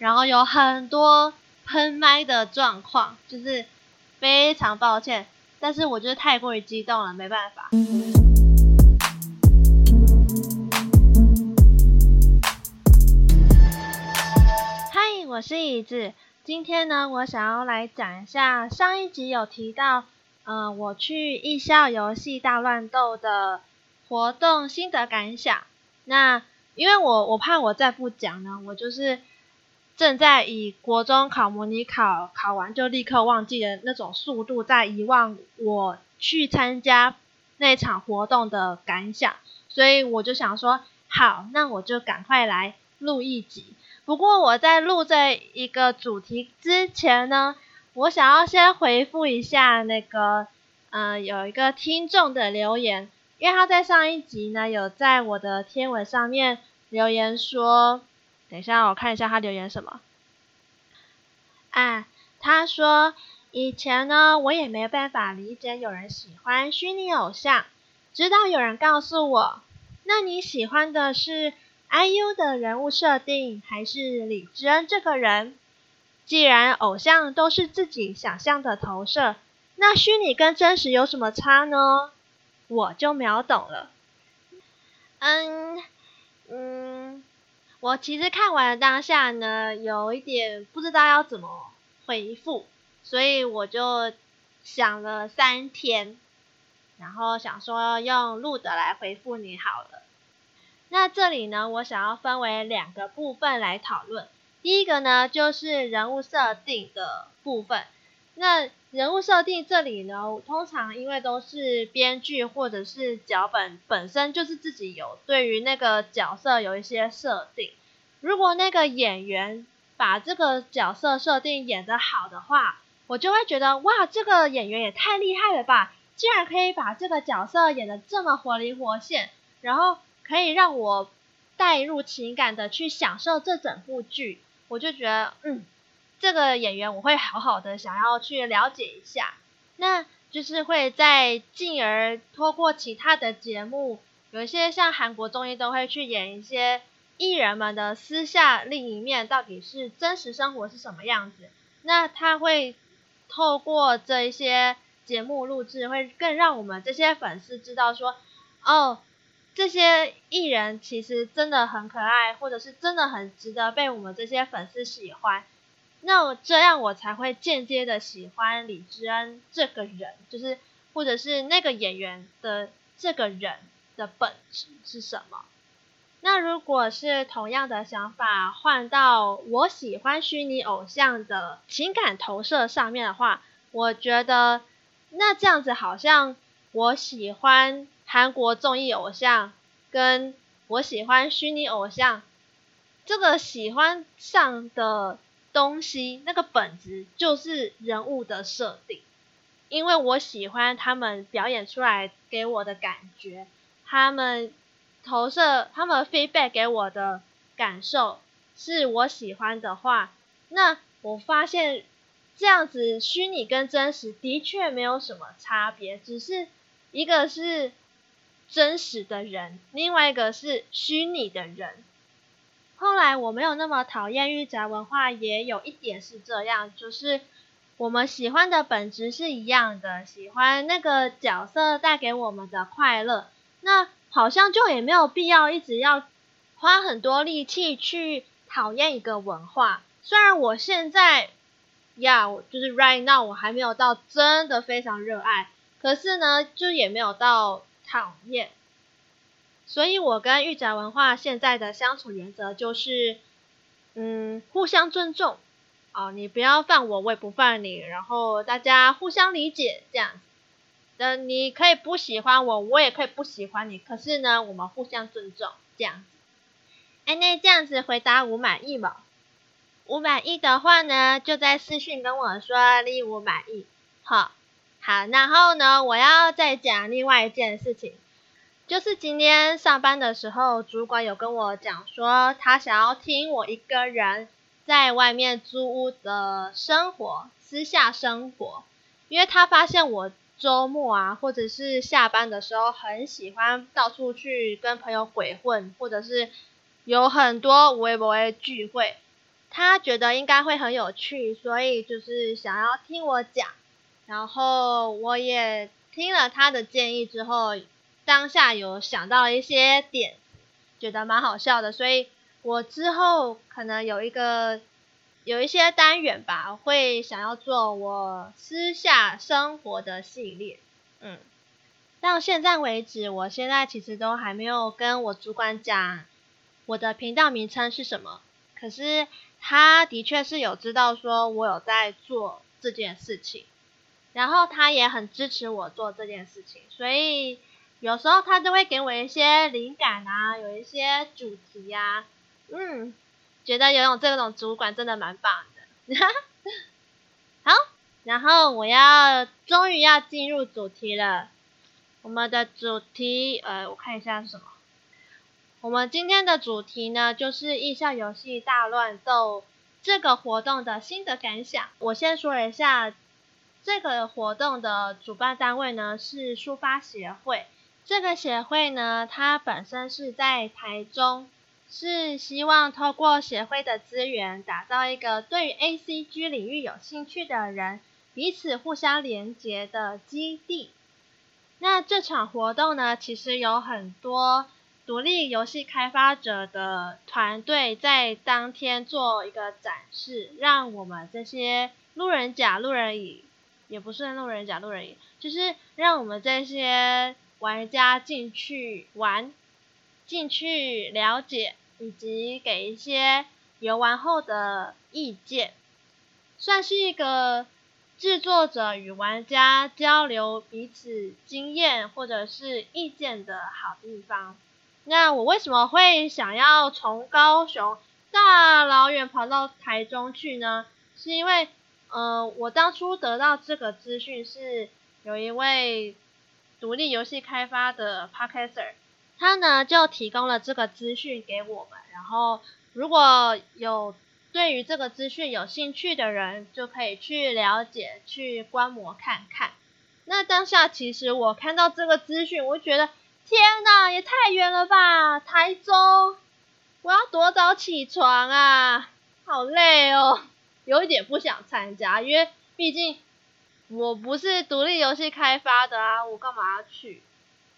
然后有很多喷麦的状况，就是非常抱歉，但是我就是太过于激动了，没办法。嗨，我是椅子，今天呢，我想要来讲一下上一集有提到，呃，我去艺校游戏大乱斗的活动心得感想。那因为我我怕我再不讲呢，我就是正在以国中考模拟考考完就立刻忘记的那种速度，在遗忘我去参加那场活动的感想，所以我就想说，好，那我就赶快来录一集。不过我在录这一个主题之前呢，我想要先回复一下那个，嗯、呃，有一个听众的留言，因为他在上一集呢有在我的天文上面留言说。等一下，我看一下他留言什么。啊，他说以前呢，我也没办法理解有人喜欢虚拟偶像，直到有人告诉我，那你喜欢的是 IU 的人物设定，还是李知恩这个人？既然偶像都是自己想象的投射，那虚拟跟真实有什么差呢？我就秒懂了。嗯，嗯。我其实看完了当下呢，有一点不知道要怎么回复，所以我就想了三天，然后想说用录的来回复你好了。那这里呢，我想要分为两个部分来讨论。第一个呢，就是人物设定的部分。那人物设定这里呢，通常因为都是编剧或者是脚本本身就是自己有对于那个角色有一些设定。如果那个演员把这个角色设定演得好的话，我就会觉得哇，这个演员也太厉害了吧！竟然可以把这个角色演得这么活灵活现，然后可以让我带入情感的去享受这整部剧，我就觉得嗯。这个演员我会好好的想要去了解一下，那就是会再进而透过其他的节目，有一些像韩国综艺都会去演一些艺人们的私下另一面，到底是真实生活是什么样子。那他会透过这一些节目录制，会更让我们这些粉丝知道说，哦，这些艺人其实真的很可爱，或者是真的很值得被我们这些粉丝喜欢。那我这样我才会间接的喜欢李知恩这个人，就是或者是那个演员的这个人的本质是什么？那如果是同样的想法换到我喜欢虚拟偶像的情感投射上面的话，我觉得那这样子好像我喜欢韩国综艺偶像，跟我喜欢虚拟偶像这个喜欢上的。东西那个本质就是人物的设定，因为我喜欢他们表演出来给我的感觉，他们投射、他们 feedback 给我的感受是我喜欢的话，那我发现这样子虚拟跟真实的确没有什么差别，只是一个是真实的人，另外一个是虚拟的人。后来我没有那么讨厌御宅文化，也有一点是这样，就是我们喜欢的本质是一样的，喜欢那个角色带给我们的快乐，那好像就也没有必要一直要花很多力气去讨厌一个文化。虽然我现在呀就是 right now 我还没有到真的非常热爱，可是呢，就也没有到讨厌。所以，我跟御宅文化现在的相处原则就是，嗯，互相尊重，哦，你不要犯我，我也不犯你，然后大家互相理解这样子。嗯，你可以不喜欢我，我也可以不喜欢你，可是呢，我们互相尊重这样子。哎，那这样子回答我满意吗？我满意的话呢，就在私讯跟我说，你我满意。好，好，然后呢，我要再讲另外一件事情。就是今天上班的时候，主管有跟我讲说，他想要听我一个人在外面租屋的生活，私下生活，因为他发现我周末啊，或者是下班的时候，很喜欢到处去跟朋友鬼混，或者是有很多微博的聚会，他觉得应该会很有趣，所以就是想要听我讲。然后我也听了他的建议之后，当下有想到一些点，觉得蛮好笑的，所以我之后可能有一个有一些单元吧，会想要做我私下生活的系列。嗯，到现在为止，我现在其实都还没有跟我主管讲我的频道名称是什么，可是他的确是有知道说我有在做这件事情。然后他也很支持我做这件事情，所以有时候他就会给我一些灵感啊，有一些主题呀、啊，嗯，觉得游泳这种主管真的蛮棒的。好，然后我要终于要进入主题了，我们的主题，呃，我看一下是什么。我们今天的主题呢，就是艺校游戏大乱斗这个活动的心得感想。我先说一下。这个活动的主办单位呢，是书发协会。这个协会呢，它本身是在台中，是希望透过协会的资源，打造一个对于 ACG 领域有兴趣的人彼此互相连接的基地。那这场活动呢，其实有很多独立游戏开发者的团队在当天做一个展示，让我们这些路人甲、路人乙。也不是路人甲、路人乙，就是让我们这些玩家进去玩，进去了解，以及给一些游玩后的意见，算是一个制作者与玩家交流彼此经验或者是意见的好地方。那我为什么会想要从高雄大老远跑到台中去呢？是因为。呃，我当初得到这个资讯是有一位独立游戏开发的 Podcaster，他呢就提供了这个资讯给我们。然后，如果有对于这个资讯有兴趣的人，就可以去了解、去观摩看看。那当下其实我看到这个资讯，我就觉得天哪，也太远了吧！台中，我要多早起床啊？好累哦。有一点不想参加，因为毕竟我不是独立游戏开发的啊，我干嘛要去？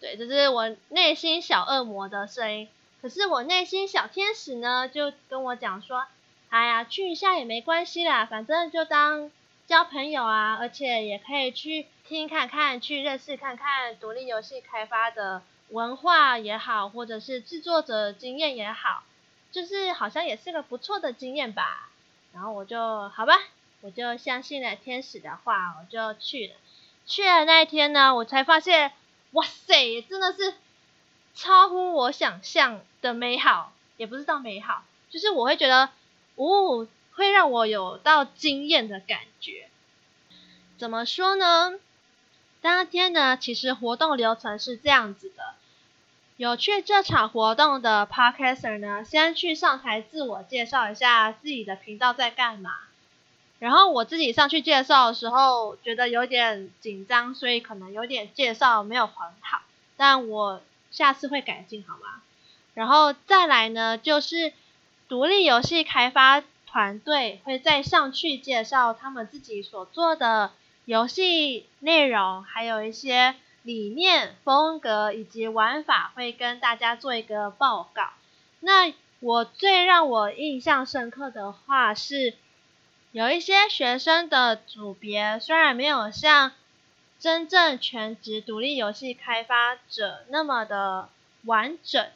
对，这是我内心小恶魔的声音。可是我内心小天使呢，就跟我讲说：“哎呀，去一下也没关系啦，反正就当交朋友啊，而且也可以去听看看，去认识看看独立游戏开发的文化也好，或者是制作者经验也好，就是好像也是个不错的经验吧。”然后我就好吧，我就相信了天使的话，我就去了。去了那一天呢，我才发现，哇塞，真的是超乎我想象的美好，也不是到美好，就是我会觉得，哦，会让我有到惊艳的感觉。怎么说呢？当天呢，其实活动流程是这样子的。有去这场活动的 Podcaster 呢，先去上台自我介绍一下自己的频道在干嘛。然后我自己上去介绍的时候，觉得有点紧张，所以可能有点介绍没有很好。但我下次会改进，好吗？然后再来呢，就是独立游戏开发团队会再上去介绍他们自己所做的游戏内容，还有一些。理念、风格以及玩法会跟大家做一个报告。那我最让我印象深刻的话是，有一些学生的组别虽然没有像真正全职独立游戏开发者那么的完整，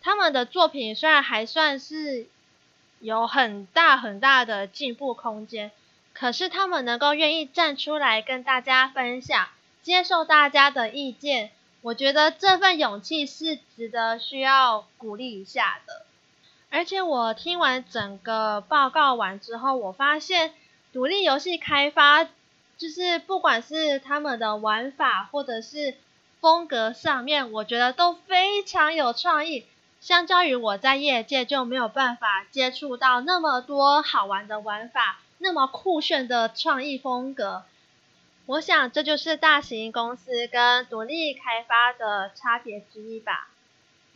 他们的作品虽然还算是有很大很大的进步空间，可是他们能够愿意站出来跟大家分享。接受大家的意见，我觉得这份勇气是值得需要鼓励一下的。而且我听完整个报告完之后，我发现独立游戏开发就是不管是他们的玩法或者是风格上面，我觉得都非常有创意。相较于我在业界就没有办法接触到那么多好玩的玩法，那么酷炫的创意风格。我想这就是大型公司跟独立开发的差别之一吧。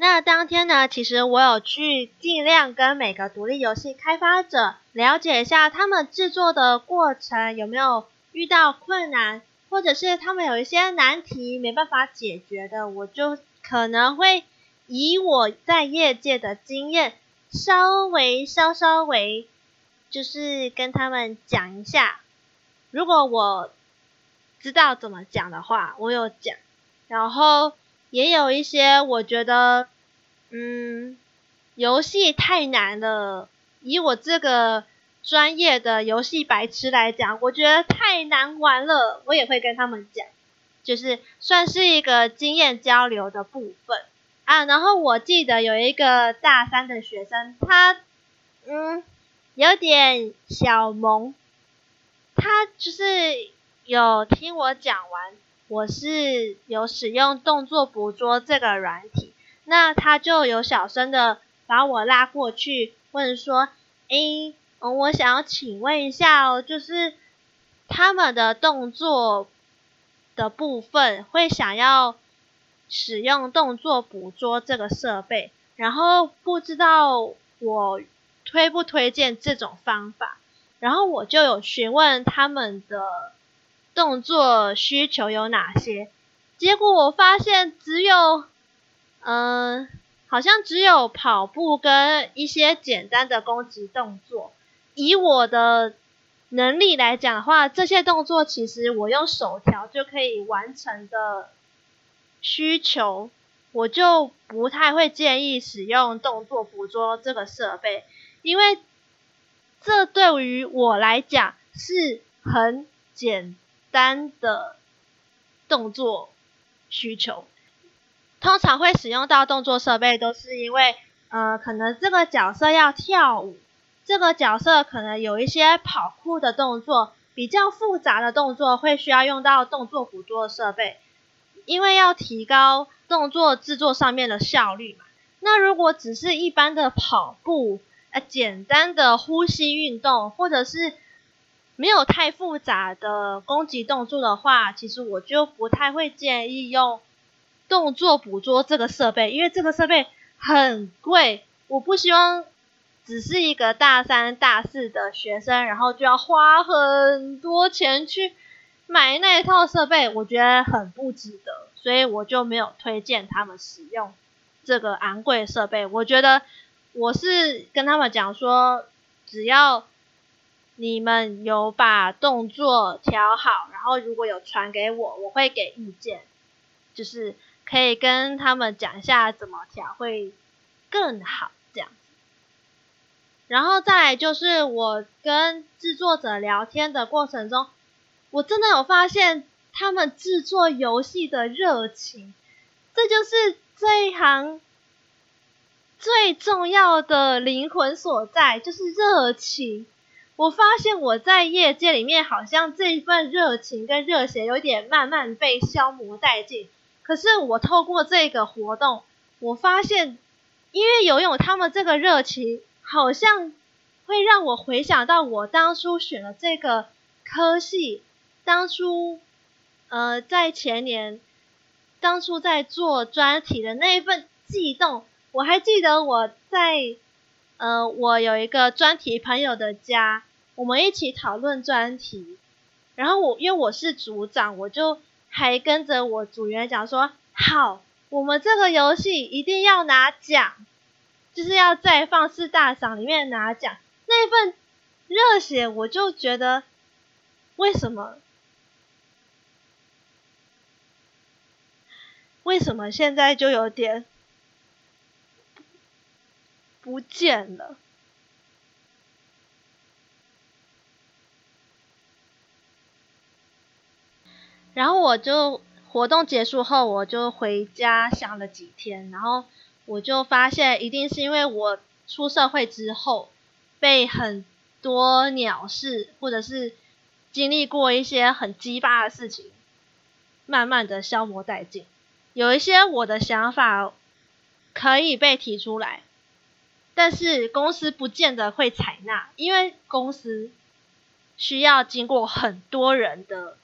那当天呢，其实我有去尽量跟每个独立游戏开发者了解一下他们制作的过程有没有遇到困难，或者是他们有一些难题没办法解决的，我就可能会以我在业界的经验，稍微稍稍微就是跟他们讲一下。如果我知道怎么讲的话，我有讲，然后。也有一些我觉得，嗯，游戏太难了。以我这个专业的游戏白痴来讲，我觉得太难玩了。我也会跟他们讲，就是算是一个经验交流的部分啊。然后我记得有一个大三的学生，他嗯有点小萌，他就是有听我讲完。我是有使用动作捕捉这个软体，那他就有小声的把我拉过去，问说：“诶，我想要请问一下哦，就是他们的动作的部分会想要使用动作捕捉这个设备，然后不知道我推不推荐这种方法，然后我就有询问他们的。”动作需求有哪些？结果我发现只有，嗯、好像只有跑步跟一些简单的攻击动作。以我的能力来讲的话，这些动作其实我用手调就可以完成的需求，我就不太会建议使用动作捕捉这个设备，因为这对于我来讲是很简。单的动作需求，通常会使用到动作设备，都是因为，呃，可能这个角色要跳舞，这个角色可能有一些跑酷的动作，比较复杂的动作会需要用到动作捕捉设备，因为要提高动作制作上面的效率嘛。那如果只是一般的跑步，呃，简单的呼吸运动，或者是没有太复杂的攻击动作的话，其实我就不太会建议用动作捕捉这个设备，因为这个设备很贵。我不希望只是一个大三、大四的学生，然后就要花很多钱去买那一套设备，我觉得很不值得，所以我就没有推荐他们使用这个昂贵设备。我觉得我是跟他们讲说，只要。你们有把动作调好，然后如果有传给我，我会给意见，就是可以跟他们讲一下怎么调会更好这样子。然后再来就是我跟制作者聊天的过程中，我真的有发现他们制作游戏的热情，这就是这一行最重要的灵魂所在，就是热情。我发现我在业界里面，好像这一份热情跟热血有点慢慢被消磨殆尽。可是我透过这个活动，我发现，因为游泳他们这个热情，好像会让我回想到我当初选了这个科系，当初，呃，在前年，当初在做专题的那一份悸动。我还记得我在，呃，我有一个专题朋友的家。我们一起讨论专题，然后我因为我是组长，我就还跟着我组员讲说：好，我们这个游戏一定要拿奖，就是要在放肆大赏里面拿奖。那份热血，我就觉得，为什么？为什么现在就有点不见了？然后我就活动结束后，我就回家想了几天，然后我就发现，一定是因为我出社会之后，被很多鸟事或者是经历过一些很鸡巴的事情，慢慢的消磨殆尽。有一些我的想法可以被提出来，但是公司不见得会采纳，因为公司需要经过很多人的。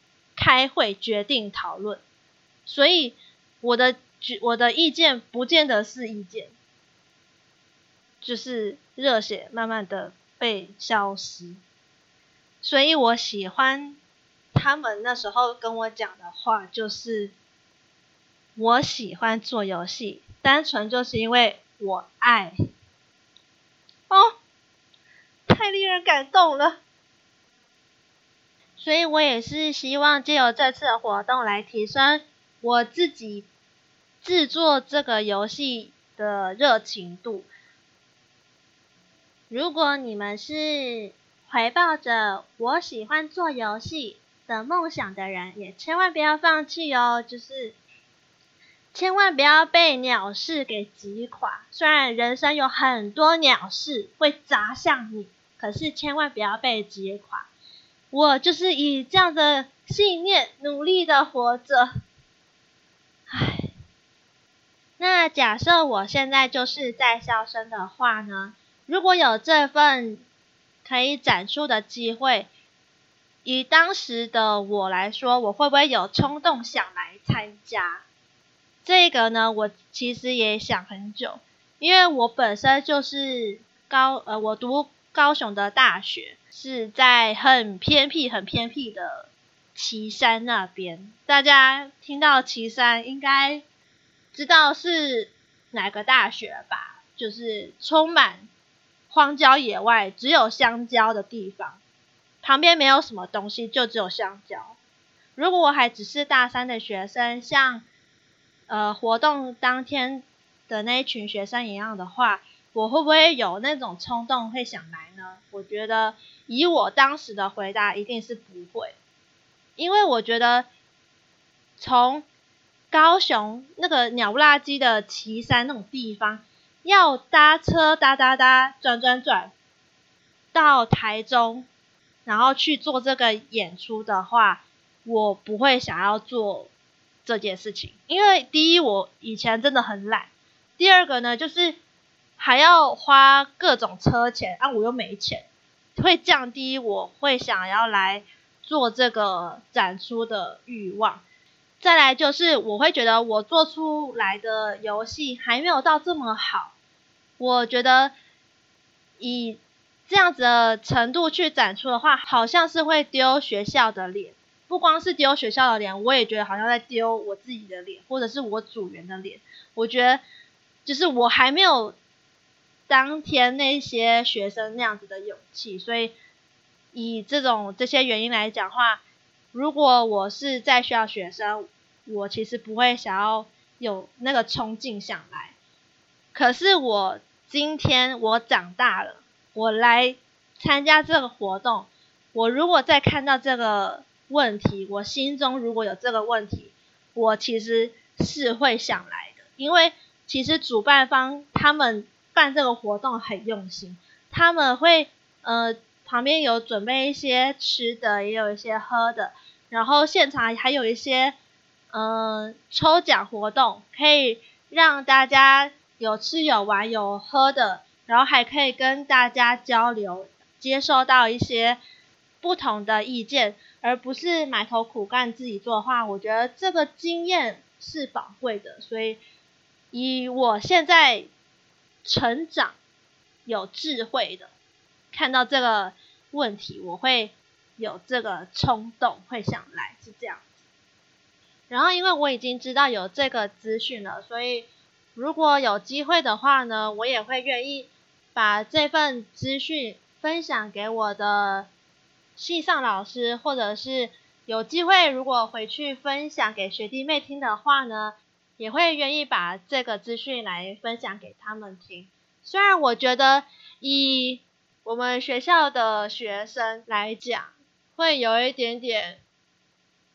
开会决定讨论，所以我的我的意见不见得是意见，就是热血慢慢的被消失。所以我喜欢他们那时候跟我讲的话，就是我喜欢做游戏，单纯就是因为我爱。哦，太令人感动了。所以我也是希望借由这次的活动来提升我自己制作这个游戏的热情度。如果你们是怀抱着我喜欢做游戏的梦想的人，也千万不要放弃哦！就是千万不要被鸟事给击垮。虽然人生有很多鸟事会砸向你，可是千万不要被击垮。我就是以这样的信念努力的活着。唉，那假设我现在就是在校生的话呢？如果有这份可以展出的机会，以当时的我来说，我会不会有冲动想来参加？这个呢，我其实也想很久，因为我本身就是高呃，我读高雄的大学是在很偏僻、很偏僻的岐山那边。大家听到岐山，应该知道是哪个大学吧？就是充满。荒郊野外，只有香蕉的地方，旁边没有什么东西，就只有香蕉。如果我还只是大三的学生，像呃活动当天的那一群学生一样的话，我会不会有那种冲动会想来呢？我觉得以我当时的回答，一定是不会，因为我觉得从高雄那个鸟不拉几的旗山那种地方。要搭车搭搭搭转转转到台中，然后去做这个演出的话，我不会想要做这件事情，因为第一我以前真的很懒，第二个呢就是还要花各种车钱，啊我又没钱，会降低我会想要来做这个展出的欲望。再来就是我会觉得我做出来的游戏还没有到这么好。我觉得以这样子的程度去展出的话，好像是会丢学校的脸。不光是丢学校的脸，我也觉得好像在丢我自己的脸，或者是我组员的脸。我觉得就是我还没有当天那些学生那样子的勇气，所以以这种这些原因来讲话，如果我是在学校学生，我其实不会想要有那个冲劲想来。可是我今天我长大了，我来参加这个活动，我如果再看到这个问题，我心中如果有这个问题，我其实是会想来的，因为其实主办方他们办这个活动很用心，他们会呃旁边有准备一些吃的，也有一些喝的，然后现场还有一些嗯、抽奖活动，可以让大家。有吃有玩有喝的，然后还可以跟大家交流，接受到一些不同的意见，而不是埋头苦干自己做的话，我觉得这个经验是宝贵的。所以以我现在成长有智慧的看到这个问题，我会有这个冲动，会想来是这样子。然后因为我已经知道有这个资讯了，所以。如果有机会的话呢，我也会愿意把这份资讯分享给我的系上老师，或者是有机会如果回去分享给学弟妹听的话呢，也会愿意把这个资讯来分享给他们听。虽然我觉得以我们学校的学生来讲，会有一点点，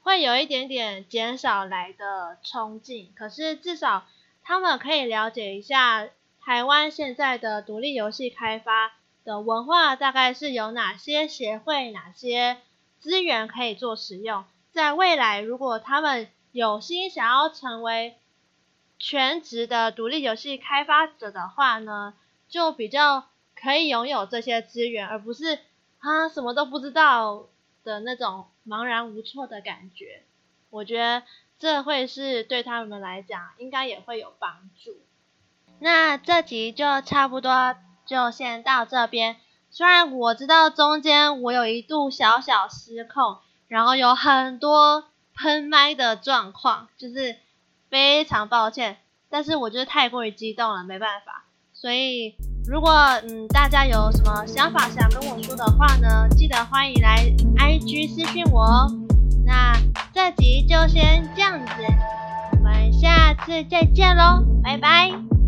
会有一点点减少来的冲劲，可是至少。他们可以了解一下台湾现在的独立游戏开发的文化，大概是有哪些协会、哪些资源可以做使用。在未来，如果他们有心想要成为全职的独立游戏开发者的话呢，就比较可以拥有这些资源，而不是啊什么都不知道的那种茫然无措的感觉。我觉得这会是对他们来讲应该也会有帮助。那这集就差不多就先到这边。虽然我知道中间我有一度小小失控，然后有很多喷麦的状况，就是非常抱歉。但是我觉得太过于激动了，没办法。所以如果嗯大家有什么想法想跟我说的话呢，记得欢迎来 IG 私信我哦。那这集就先这样子，我们下次再见喽，拜拜。